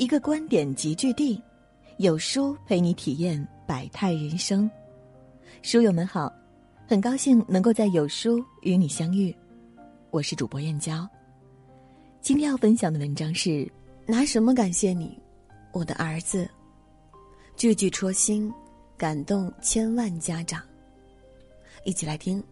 一个观点集聚地，有书陪你体验百态人生。书友们好，很高兴能够在有书与你相遇，我是主播燕娇。今天要分享的文章是：拿什么感谢你，我的儿子？句句戳心，感动千万家长。一起来听。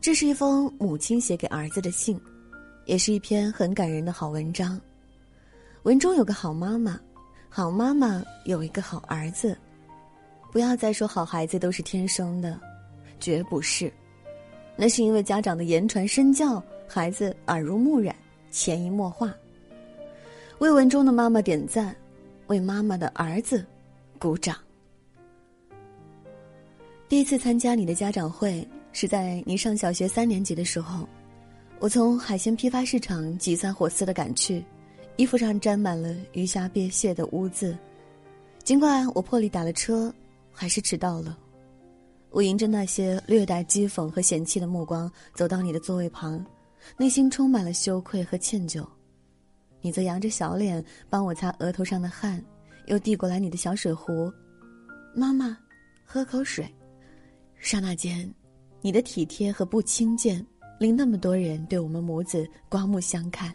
这是一封母亲写给儿子的信，也是一篇很感人的好文章。文中有个好妈妈，好妈妈有一个好儿子。不要再说好孩子都是天生的，绝不是。那是因为家长的言传身教，孩子耳濡目染，潜移默化。为文中的妈妈点赞，为妈妈的儿子鼓掌。第一次参加你的家长会。是在你上小学三年级的时候，我从海鲜批发市场急三火四的赶去，衣服上沾满了鱼虾鳖蟹的污渍。尽管我破例打了车，还是迟到了。我迎着那些略带讥讽和嫌弃的目光走到你的座位旁，内心充满了羞愧和歉疚。你则扬着小脸帮我擦额头上的汗，又递过来你的小水壶：“妈妈，喝口水。”刹那间。你的体贴和不轻贱，令那么多人对我们母子刮目相看。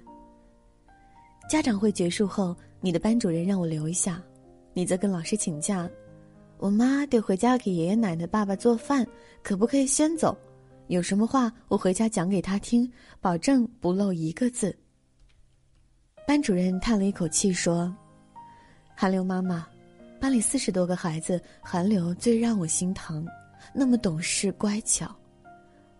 家长会结束后，你的班主任让我留一下，你则跟老师请假。我妈得回家给爷爷奶奶、爸爸做饭，可不可以先走？有什么话我回家讲给他听，保证不漏一个字。班主任叹了一口气说：“韩流妈妈，班里四十多个孩子，韩流最让我心疼。”那么懂事乖巧，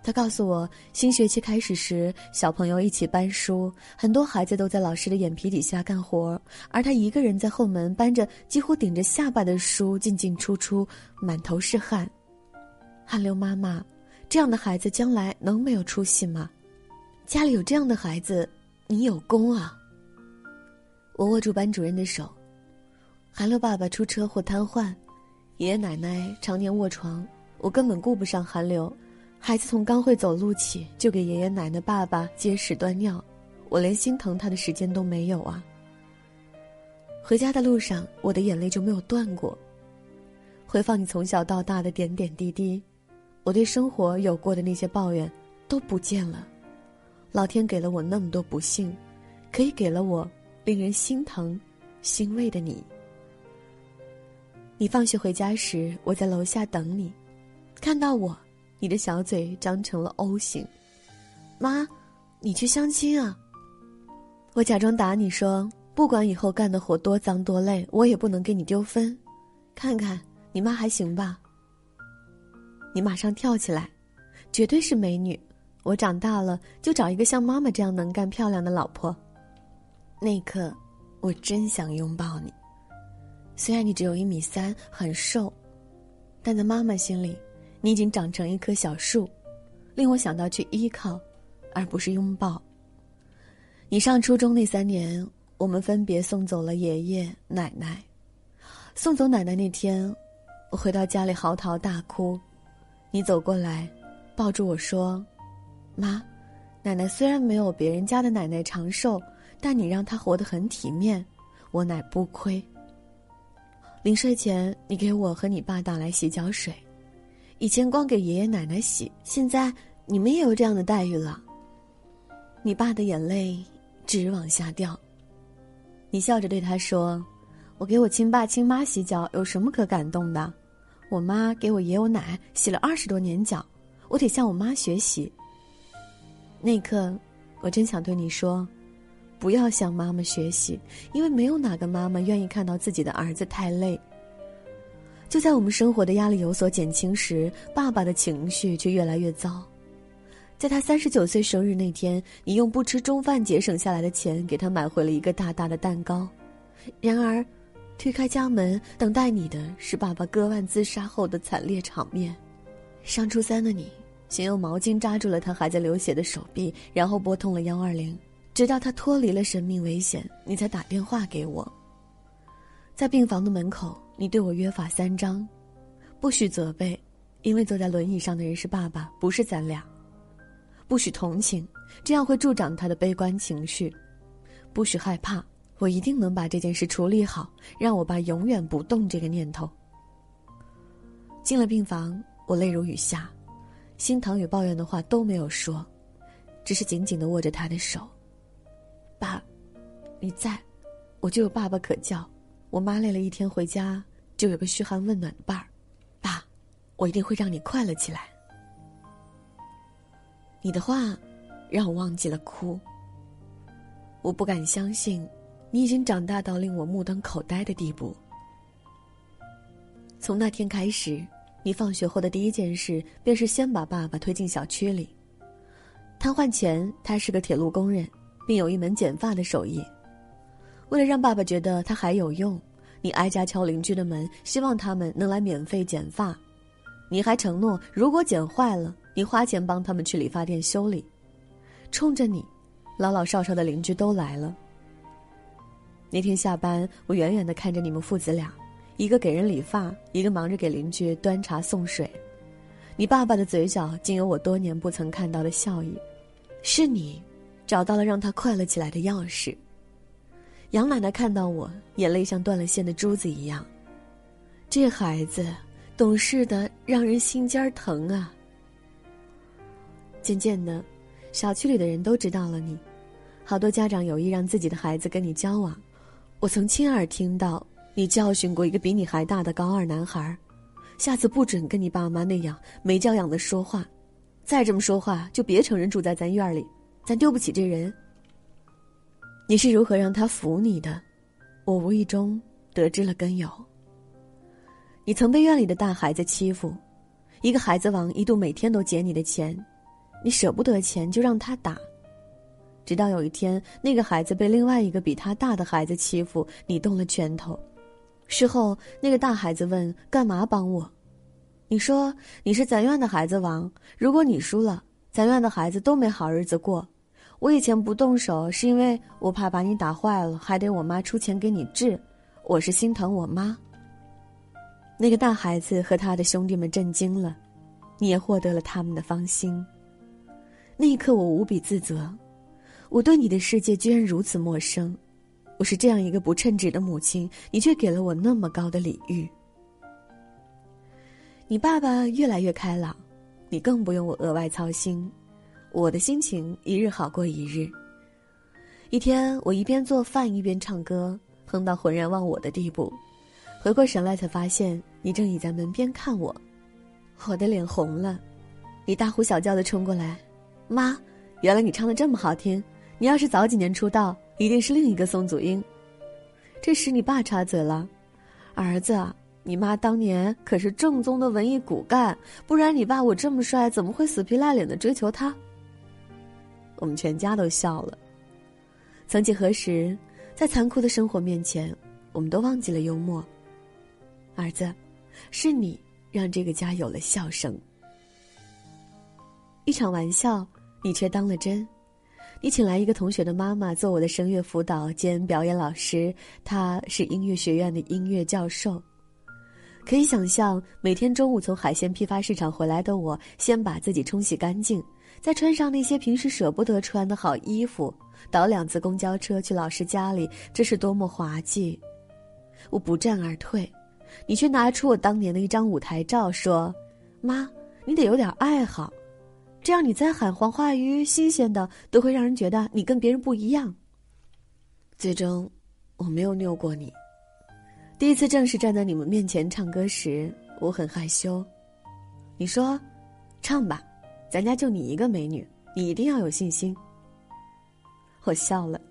他告诉我，新学期开始时，小朋友一起搬书，很多孩子都在老师的眼皮底下干活，而他一个人在后门搬着几乎顶着下巴的书进进出出，满头是汗。汗流妈妈，这样的孩子将来能没有出息吗？家里有这样的孩子，你有功啊。我握住班主任的手，韩流爸爸出车祸瘫痪，爷爷奶奶常年卧床。我根本顾不上寒流，孩子从刚会走路起就给爷爷奶奶、爸爸接屎端尿，我连心疼他的时间都没有啊。回家的路上，我的眼泪就没有断过。回放你从小到大的点点滴滴，我对生活有过的那些抱怨都不见了。老天给了我那么多不幸，可以给了我令人心疼、欣慰的你。你放学回家时，我在楼下等你。看到我，你的小嘴张成了 O 型。妈，你去相亲啊？我假装打你说，不管以后干的活多脏多累，我也不能给你丢分。看看你妈还行吧？你马上跳起来，绝对是美女。我长大了就找一个像妈妈这样能干漂亮的老婆。那一刻，我真想拥抱你。虽然你只有一米三，很瘦，但在妈妈心里。你已经长成一棵小树，令我想到去依靠，而不是拥抱。你上初中那三年，我们分别送走了爷爷奶奶。送走奶奶那天，我回到家里嚎啕大哭。你走过来，抱住我说：“妈，奶奶虽然没有别人家的奶奶长寿，但你让她活得很体面，我乃不亏。”临睡前，你给我和你爸打来洗脚水。以前光给爷爷奶奶洗，现在你们也有这样的待遇了。你爸的眼泪直往下掉。你笑着对他说：“我给我亲爸亲妈洗脚有什么可感动的？我妈给我爷我奶洗了二十多年脚，我得向我妈学习。”那一刻，我真想对你说：“不要向妈妈学习，因为没有哪个妈妈愿意看到自己的儿子太累。”就在我们生活的压力有所减轻时，爸爸的情绪却越来越糟。在他三十九岁生日那天，你用不吃中饭节省下来的钱给他买回了一个大大的蛋糕。然而，推开家门，等待你的是爸爸割腕自杀后的惨烈场面。上初三的你，先用毛巾扎住了他还在流血的手臂，然后拨通了幺二零，直到他脱离了生命危险，你才打电话给我。在病房的门口。你对我约法三章：不许责备，因为坐在轮椅上的人是爸爸，不是咱俩；不许同情，这样会助长他的悲观情绪；不许害怕，我一定能把这件事处理好，让我爸永远不动这个念头。进了病房，我泪如雨下，心疼与抱怨的话都没有说，只是紧紧的握着他的手。爸，你在，我就有爸爸可叫。我妈累了一天回家，就有个嘘寒问暖的伴儿。爸，我一定会让你快乐起来。你的话，让我忘记了哭。我不敢相信。你已经长大到令我目瞪口呆的地步。从那天开始，你放学后的第一件事便是先把爸爸推进小区里。瘫痪前，他是个铁路工人，并有一门剪发的手艺。为了让爸爸觉得他还有用，你挨家敲邻居的门，希望他们能来免费剪发。你还承诺，如果剪坏了，你花钱帮他们去理发店修理。冲着你，老老少少的邻居都来了。那天下班，我远远的看着你们父子俩，一个给人理发，一个忙着给邻居端茶送水。你爸爸的嘴角竟有我多年不曾看到的笑意，是你，找到了让他快乐起来的钥匙。杨奶奶看到我，眼泪像断了线的珠子一样。这孩子懂事的让人心尖疼啊。渐渐的，小区里的人都知道了你，好多家长有意让自己的孩子跟你交往。我曾亲耳听到你教训过一个比你还大的高二男孩，下次不准跟你爸妈那样没教养的说话，再这么说话就别承认住在咱院里，咱丢不起这人。你是如何让他服你的？我无意中得知了根由。你曾被院里的大孩子欺负，一个孩子王一度每天都捡你的钱，你舍不得钱就让他打。直到有一天，那个孩子被另外一个比他大的孩子欺负，你动了拳头。事后，那个大孩子问：“干嘛帮我？”你说：“你是咱院的孩子王，如果你输了，咱院的孩子都没好日子过。我以前不动手，是因为我怕把你打坏了，还得我妈出钱给你治。我是心疼我妈。”那个大孩子和他的兄弟们震惊了，你也获得了他们的芳心。那一刻，我无比自责。我对你的世界居然如此陌生，我是这样一个不称职的母亲，你却给了我那么高的礼遇。你爸爸越来越开朗，你更不用我额外操心，我的心情一日好过一日。一天，我一边做饭一边唱歌，哼到浑然忘我的地步，回过神来才发现你正倚在门边看我，我的脸红了，你大呼小叫的冲过来，妈，原来你唱的这么好听。你要是早几年出道，一定是另一个宋祖英。这时你爸插嘴了：“儿子，你妈当年可是正宗的文艺骨干，不然你爸我这么帅，怎么会死皮赖脸的追求她？”我们全家都笑了。曾几何时，在残酷的生活面前，我们都忘记了幽默。儿子，是你让这个家有了笑声。一场玩笑，你却当了真。你请来一个同学的妈妈做我的声乐辅导兼表演老师，她是音乐学院的音乐教授。可以想象，每天中午从海鲜批发市场回来的我，先把自己冲洗干净，再穿上那些平时舍不得穿的好衣服，倒两次公交车去老师家里，这是多么滑稽！我不战而退，你却拿出我当年的一张舞台照，说：“妈，你得有点爱好。”这样，你再喊黄花鱼，新鲜的都会让人觉得你跟别人不一样。最终，我没有拗过你。第一次正式站在你们面前唱歌时，我很害羞。你说：“唱吧，咱家就你一个美女，你一定要有信心。”我笑了，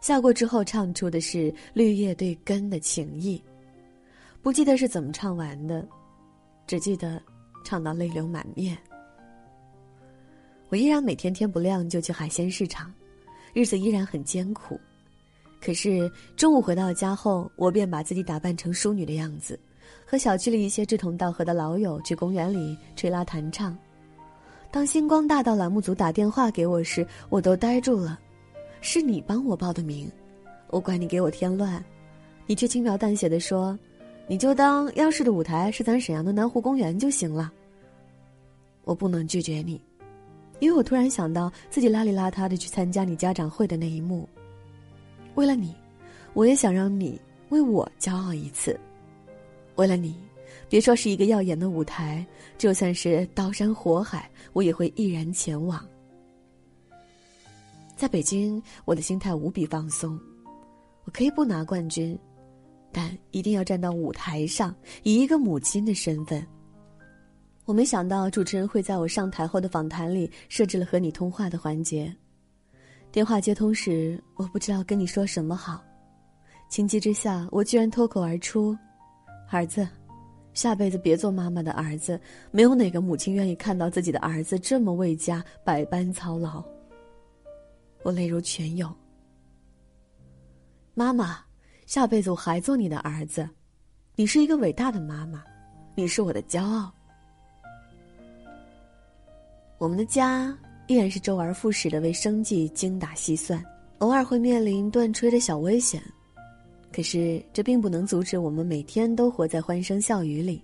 笑过之后唱出的是绿叶对根的情意，不记得是怎么唱完的，只记得唱到泪流满面。我依然每天天不亮就去海鲜市场，日子依然很艰苦。可是中午回到家后，我便把自己打扮成淑女的样子，和小区里一些志同道合的老友去公园里吹拉弹唱。当星光大道栏目组打电话给我时，我都呆住了。是你帮我报的名，我管你给我添乱，你却轻描淡写的说：“你就当央视的舞台是咱沈阳的南湖公园就行了。”我不能拒绝你。因为我突然想到自己邋里邋遢的去参加你家长会的那一幕，为了你，我也想让你为我骄傲一次。为了你，别说是一个耀眼的舞台，就算是刀山火海，我也会毅然前往。在北京，我的心态无比放松，我可以不拿冠军，但一定要站到舞台上，以一个母亲的身份。我没想到主持人会在我上台后的访谈里设置了和你通话的环节。电话接通时，我不知道跟你说什么好，情急之下，我居然脱口而出：“儿子，下辈子别做妈妈的儿子。没有哪个母亲愿意看到自己的儿子这么为家百般操劳。”我泪如泉涌。妈妈，下辈子我还做你的儿子，你是一个伟大的妈妈，你是我的骄傲。我们的家。依然是周而复始的为生计精打细算，偶尔会面临断炊的小危险，可是这并不能阻止我们每天都活在欢声笑语里。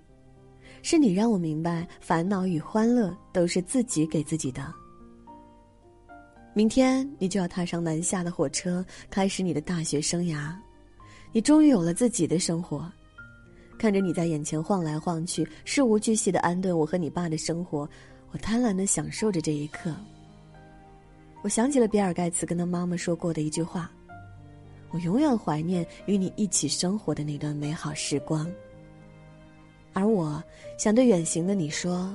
是你让我明白，烦恼与欢乐都是自己给自己的。明天你就要踏上南下的火车，开始你的大学生涯，你终于有了自己的生活。看着你在眼前晃来晃去，事无巨细的安顿我和你爸的生活，我贪婪的享受着这一刻。我想起了比尔盖茨跟他妈妈说过的一句话：“我永远怀念与你一起生活的那段美好时光。”而我想对远行的你说：“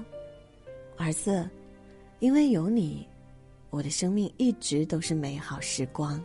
儿子，因为有你，我的生命一直都是美好时光。”